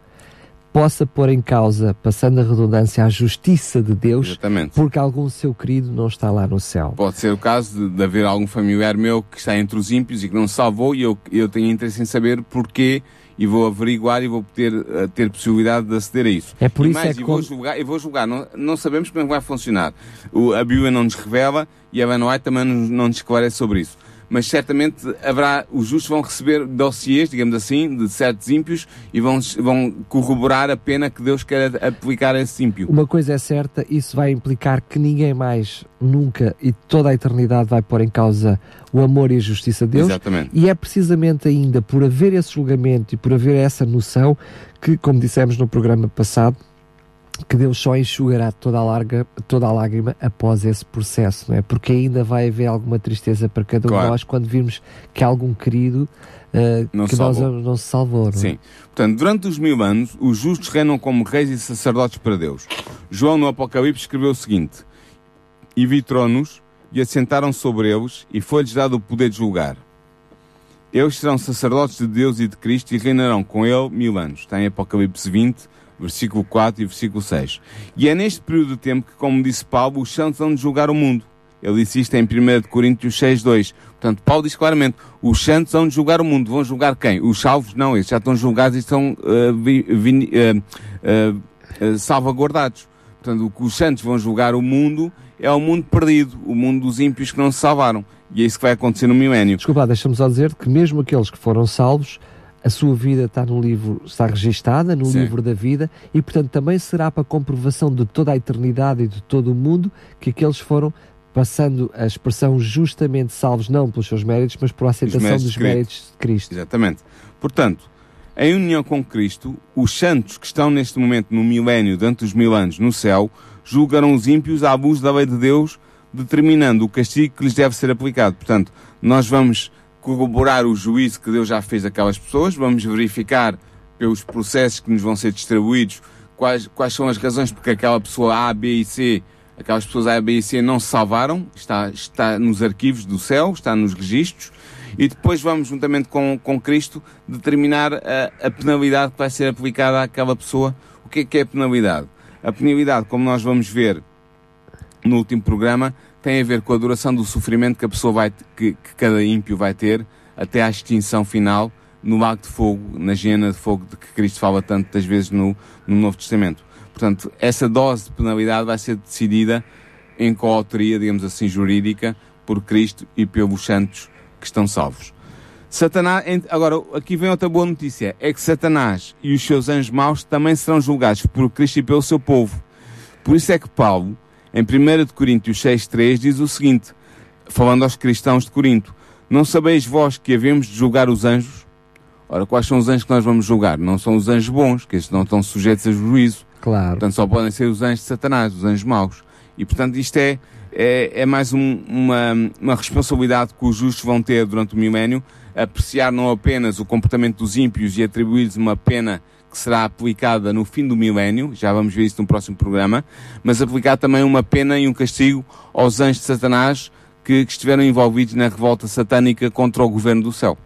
possa pôr em causa, passando a redundância, a justiça de Deus, Exatamente. porque algum seu querido não está lá no céu. Pode ser o caso de, de haver algum familiar meu que está entre os ímpios e que não se salvou e eu, eu tenho interesse em saber porquê e vou averiguar e vou ter, uh, ter possibilidade de aceder a isso. É por e isso mais, é que vou julgar, e vou julgar. Não, não sabemos como é que vai funcionar. O, a Bíblia não nos revela e a Van White também não, não nos esclarece sobre isso mas certamente haverá, os justos vão receber dossiês, digamos assim, de certos ímpios e vão, vão corroborar a pena que Deus quer aplicar a esse ímpio. Uma coisa é certa, isso vai implicar que ninguém mais, nunca e toda a eternidade vai pôr em causa o amor e a justiça de Deus. Exatamente. E é precisamente ainda por haver esse julgamento e por haver essa noção que, como dissemos no programa passado, que Deus só enxugará toda a, larga, toda a lágrima após esse processo, não é? Porque ainda vai haver alguma tristeza para cada um Claro. de nós quando virmos que algum querido uh, Não que nós salvou. não se salvou. Não é? Sim. Portanto, durante os mil anos, os justos reinam como reis e sacerdotes para Deus. João, no Apocalipse, escreveu o seguinte: E vi tronos, e assentaram sobre eles, e foi-lhes dado o poder de julgar. Eles serão sacerdotes de Deus e de Cristo e reinarão com ele mil anos. Está em Apocalipse 20, versículo 4 e versículo 6. E é neste período de tempo que, como disse Paulo, os santos vão julgar o mundo. Ele disse isto em 1 de Coríntios 6, 2. Portanto, Paulo diz claramente, os santos vão julgar o mundo. Vão julgar quem? Os salvos? Não, eles já estão julgados e estão uh, vi- vini- uh, uh, uh, salvaguardados. Portanto, o que os santos vão julgar o mundo é o mundo perdido, o mundo dos ímpios que não se salvaram. E é isso que vai acontecer no milénio. Desculpa, lá, deixa-me só dizer que mesmo aqueles que foram salvos, a sua vida está no livro, está registada no Sim. livro da vida e, portanto, também será para comprovação de toda a eternidade e de todo o mundo que aqueles foram passando a expressão justamente salvos, não pelos seus méritos, mas por aceitação méritos dos méritos de Cristo. Exatamente. Portanto, em união com Cristo, os santos que estão neste momento no milénio, durante os mil anos, no céu, julgarão os ímpios a abuso da lei de Deus, determinando o castigo que lhes deve ser aplicado. Portanto, nós vamos corroborar o juízo que Deus já fez àquelas pessoas, vamos verificar pelos processos que nos vão ser distribuídos quais, quais são as razões porque aquela pessoa A, B e C, aquelas pessoas A, B e C não se salvaram, está, está nos arquivos do céu, está nos registros, e depois vamos, juntamente com, com Cristo, determinar a, a penalidade que vai ser aplicada àquela pessoa. O que é que é a penalidade? A penalidade, como nós vamos ver no último programa, tem a ver com a duração do sofrimento que a pessoa vai, que, que cada ímpio vai ter até à extinção final no lago de fogo, na hiena de fogo de que Cristo fala tantas vezes no, no Novo Testamento. Portanto, essa dose de penalidade vai ser decidida em coautoria, digamos assim, jurídica, por Cristo e pelos santos que estão salvos. Satanás, agora, aqui vem outra boa notícia, é que Satanás e os seus anjos maus também serão julgados por Cristo e pelo seu povo. Por isso é que Paulo, em 1 de Coríntios 6.3, diz o seguinte, falando aos cristãos de Corinto, não sabeis vós que havemos de julgar os anjos? Ora, quais são os anjos que nós vamos julgar? Não são os anjos bons, que estes não estão sujeitos a juízo. Claro. Portanto, só podem ser os anjos de Satanás, os anjos maus. E, portanto, isto é, é, é mais um- uma, uma responsabilidade que os justos vão ter durante o milénio, apreciar não apenas o comportamento dos ímpios e atribuir-lhes uma pena que será aplicada no fim do milénio, já vamos ver isso no próximo programa, mas aplicar também uma pena e um castigo aos anjos de Satanás que, que estiveram envolvidos na revolta satânica contra o governo do céu.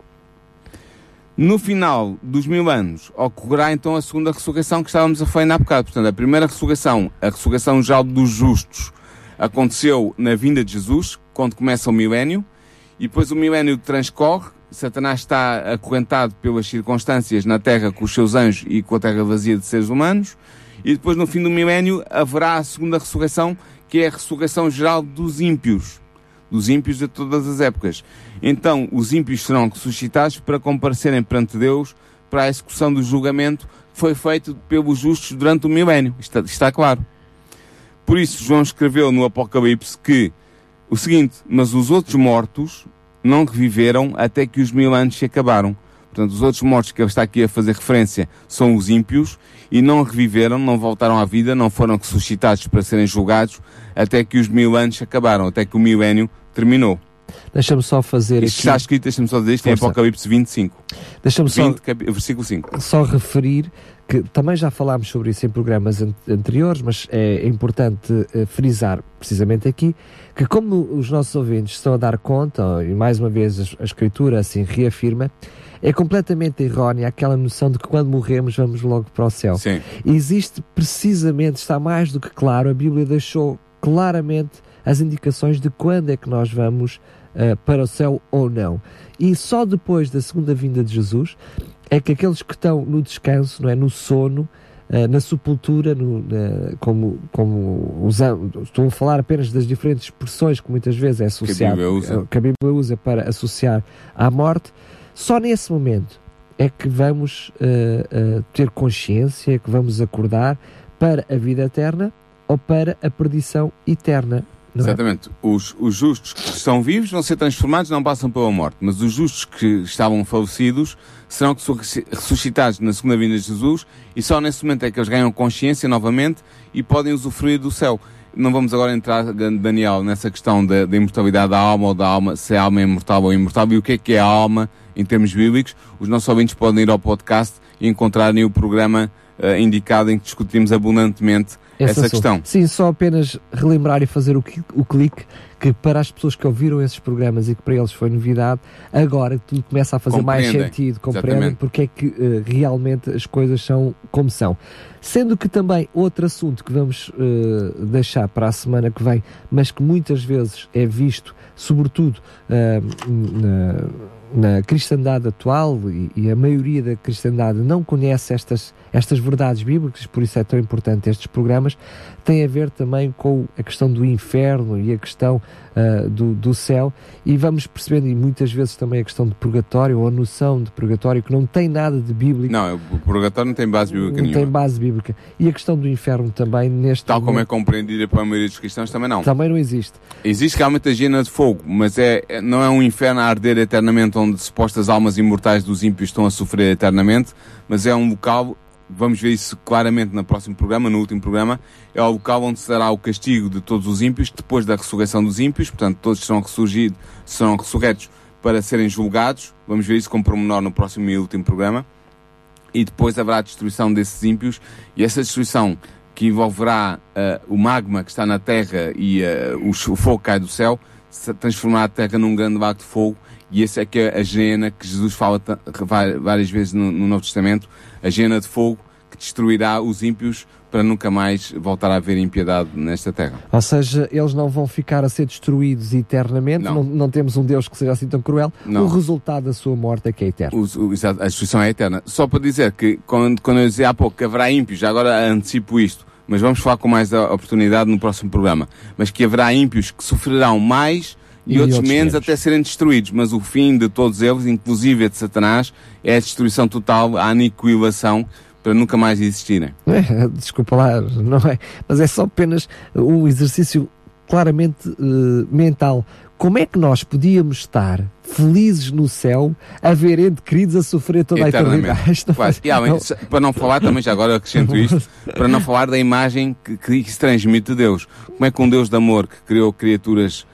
No final dos mil anos, ocorrerá então a segunda ressurreição que estávamos a falar há bocado. Portanto, a primeira ressurreição, a ressurreição já dos justos, aconteceu na vinda de Jesus, quando começa o milénio, e depois o milénio transcorre, Satanás está acorrentado pelas circunstâncias na Terra com os seus anjos e com a Terra vazia de seres humanos, e depois no fim do milénio haverá a segunda ressurreição, que é a ressurreição geral dos ímpios dos ímpios de todas as épocas. Então, os ímpios serão ressuscitados para comparecerem perante Deus para a execução do julgamento que foi feito pelos justos durante o milénio. Está, está claro. Por isso, João escreveu no Apocalipse que o seguinte: Mas os outros mortos não reviveram até que os mil anos se acabaram. Portanto, os outros mortos que ele está aqui a fazer referência são os ímpios e não reviveram, não voltaram à vida, não foram ressuscitados para serem julgados até que os mil anos se acabaram, até que o milénio terminou. Deixa-me só fazer Isto aqui. está escrito, deixa-me só dizer isto, em Força. Apocalipse 25, Deixa-me só 20, cap- versículo 5. só referir que também já falámos sobre isso em programas an- anteriores, mas é importante eh, frisar precisamente aqui que como os nossos ouvintes estão a dar conta, e mais uma vez a, a Escritura assim reafirma, é completamente errónea aquela noção de que quando morremos vamos logo para o céu. Sim, Existe precisamente, está mais do que claro, a Bíblia deixou claramente as indicações de quando é que nós vamos eh, para o céu ou não. E só depois da segunda vinda de Jesus é que aqueles que estão no descanso, não é, no sono, eh, na sepultura, no- na- como, como usam, estou a falar apenas das diferentes expressões que muitas vezes é associado, Bíblia usa. que a Bíblia usa para associar à morte, só nesse momento é que vamos eh, eh, ter consciência, que vamos acordar para a vida eterna ou para a perdição eterna. Não é? Exatamente. Os, os justos que estão vivos vão ser transformados, não passam pela morte. Mas os justos que estavam falecidos serão ressuscitados na segunda vinda de Jesus e só nesse momento é que eles ganham consciência novamente e podem usufruir do céu. Não vamos agora entrar, Daniel, nessa questão da, da imortalidade da alma ou da alma, se a alma é imortal ou imortal e o que é que é a alma em termos bíblicos. Os nossos ouvintes podem ir ao podcast e encontrarem o programa uh, indicado em que discutimos abundantemente essa assunto. questão. Sim, só apenas relembrar e fazer o, o clique que para as pessoas que ouviram esses programas e que para eles foi novidade, agora tudo começa a fazer mais sentido, compreendem porque é que uh, realmente as coisas são como são. Sendo que também outro assunto que vamos uh, deixar para a semana que vem, mas que muitas vezes é visto, sobretudo uh, na cristandade atual e, e, a maioria da cristandade não conhece estas, estas verdades bíblicas, por isso é tão importante estes programas, tem a ver também com a questão do inferno e a questão uh, do, do céu e vamos percebendo, e muitas vezes também a questão de purgatório ou a noção de purgatório que não tem nada de bíblico. Não, o purgatório não tem base bíblica não nenhuma. tem base bíblica. E a questão do inferno também neste Tal momento, como é compreendida pela maioria dos cristãos também não. Também não existe. Existe realmente a gena de fogo, mas é, é, não é um inferno a arder eternamente onde supostas almas imortais dos ímpios estão a sofrer eternamente, mas é um local vamos ver isso claramente no próximo programa, no último programa, é o local onde será o castigo de todos os ímpios depois da ressurreição dos ímpios, portanto todos serão ressurgidos, serão ressurretos para serem julgados, vamos ver isso com pormenor no próximo e último programa, e depois haverá a destruição desses ímpios, e essa destruição que envolverá uh, o magma que está na terra e uh, o, fogo que cai do céu, transformará a terra num grande lago de fogo, e essa é que é a gena que Jesus fala várias vezes no, no Novo Testamento, a gena de fogo que destruirá os ímpios para nunca mais voltar a haver impiedade nesta terra. Ou seja, eles não vão ficar a ser destruídos eternamente, não, não, não temos um Deus que seja assim tão cruel, não. o resultado da sua morte é que é eterno. O, o, a destruição é eterna. Só para dizer que, quando, quando eu dizia há pouco que haverá ímpios, já agora antecipo isto, mas vamos falar com mais oportunidade no próximo programa, mas que haverá ímpios que sofrerão mais e, e outros, outros menos, menos até serem destruídos, mas o fim de todos eles, inclusive a de Satanás, é a destruição total, a aniquilação, para nunca mais existirem. [laughs] É, desculpa lá, não é? Mas é só apenas um exercício claramente uh, mental. Como é que nós podíamos estar felizes no céu a ver entes queridos a sofrer toda a eternidade? [laughs] Quase. não... Para não falar, também já agora acrescento [laughs] isto, para não falar da imagem que, que se transmite de Deus. Como é que um Deus de amor que criou criaturas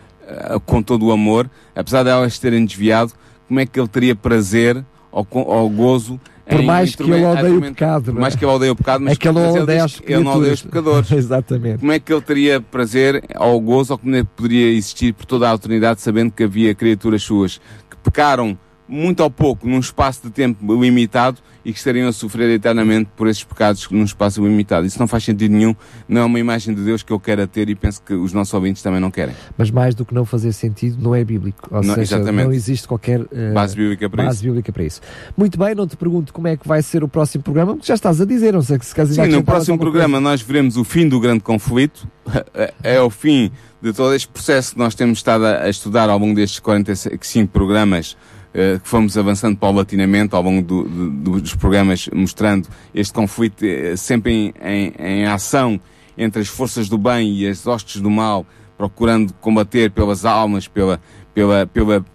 com todo o amor, apesar de elas terem desviado, como é que ele teria prazer ou, ou gozo por mais que ele odeie o pecado. Por é? mais que ele odeie o pecado, mas é que ele, ele, odeia ele não odeia os pecadores. [laughs] Exatamente. Como é que ele teria prazer ou gozo ou como é que poderia existir por toda a autoridade sabendo que havia criaturas suas que pecaram muito ou pouco num espaço de tempo limitado e que estariam a sofrer eternamente por esses pecados num espaço limitado. Isso não faz sentido nenhum, não é uma imagem de Deus que eu quero ter e penso que os nossos ouvintes também não querem. Mas mais do que não fazer sentido, não é bíblico. Ou não, seja, exatamente. não existe qualquer uh, base, bíblica para, base isso. bíblica para isso. Muito bem, não te pergunto como é que vai ser o próximo programa, porque já estás a dizer, não sei se caso Sim, no próximo programa coisa. nós veremos o fim do grande conflito, [laughs] é o fim de todo este processo que nós temos estado a estudar ao longo destes 45 programas que fomos avançando paulatinamente ao longo do, do, dos programas, mostrando este conflito eh, sempre em, em, em, ação entre as forças do bem e as hostes do mal, procurando combater pelas almas, pela, pela, pela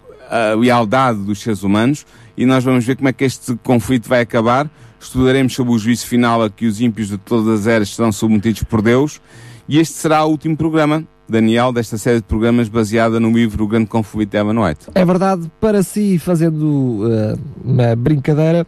lealdade dos seres humanos, e nós vamos ver como é que este conflito vai acabar. Estudaremos sobre o juízo final a que os ímpios de todas as eras serão submetidos por Deus, e este será o último programa Daniel, desta série de programas baseada no livro O Grande Conflito de White. É verdade, para si, fazendo uh, uma brincadeira,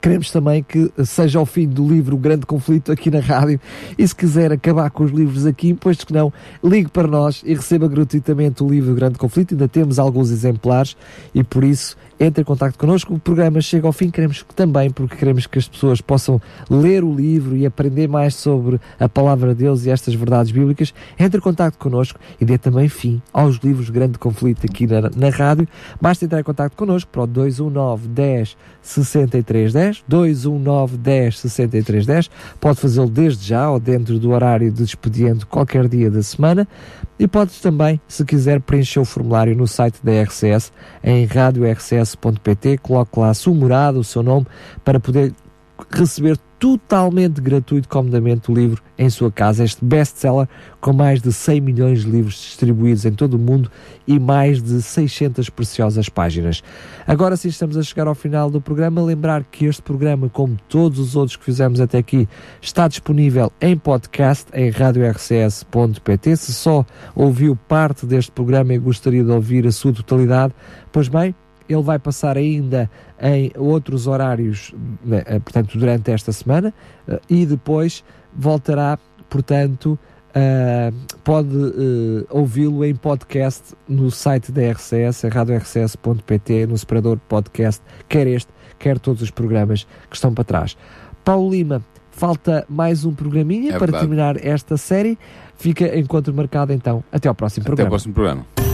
queremos também que seja o fim do livro O Grande Conflito aqui na rádio. E se quiser acabar com os livros aqui, pois que não, ligue para nós e receba gratuitamente o livro O Grande Conflito. Ainda temos alguns exemplares e por isso entre em contato connosco. O programa chega ao fim, queremos que também, porque queremos que as pessoas possam ler o livro e aprender mais sobre a palavra de Deus e estas verdades bíblicas. Entre em contato connosco e dê também fim aos livros Grande Conflito aqui na, na rádio. Basta entrar em contato connosco para o 219 10 63 10, 219 10 63 10. Pode fazê-lo desde já ou dentro do horário de expediente qualquer dia da semana. E pode também, se quiser, preencher o formulário no site da RCS em radiorcs.pt, coloque lá a sua morada, o seu nome, para poder receber totalmente gratuito, comodamente, o livro em sua casa. Este best-seller com mais de 100 milhões de livros distribuídos em todo o mundo e mais de 600 preciosas páginas. Agora sim, estamos a chegar ao final do programa. Lembrar que este programa, como todos os outros que fizemos até aqui, está disponível em podcast em radiorcs.pt. Se só ouviu parte deste programa e gostaria de ouvir a sua totalidade, pois bem, ele vai passar ainda em outros horários, né, eh, portanto, durante esta semana eh, e depois voltará, portanto, Uh, pode uh, ouvi-lo em podcast no site da RCS, radiorcs.pt, no separador podcast, quer este, quer todos os programas que estão para trás. Paulo Lima, falta mais um programinha É para verdade. terminar esta série. Fica encontro marcado então. Até ao próximo Até o programa. próximo programa.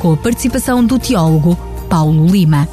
com a participação do teólogo Paulo Lima.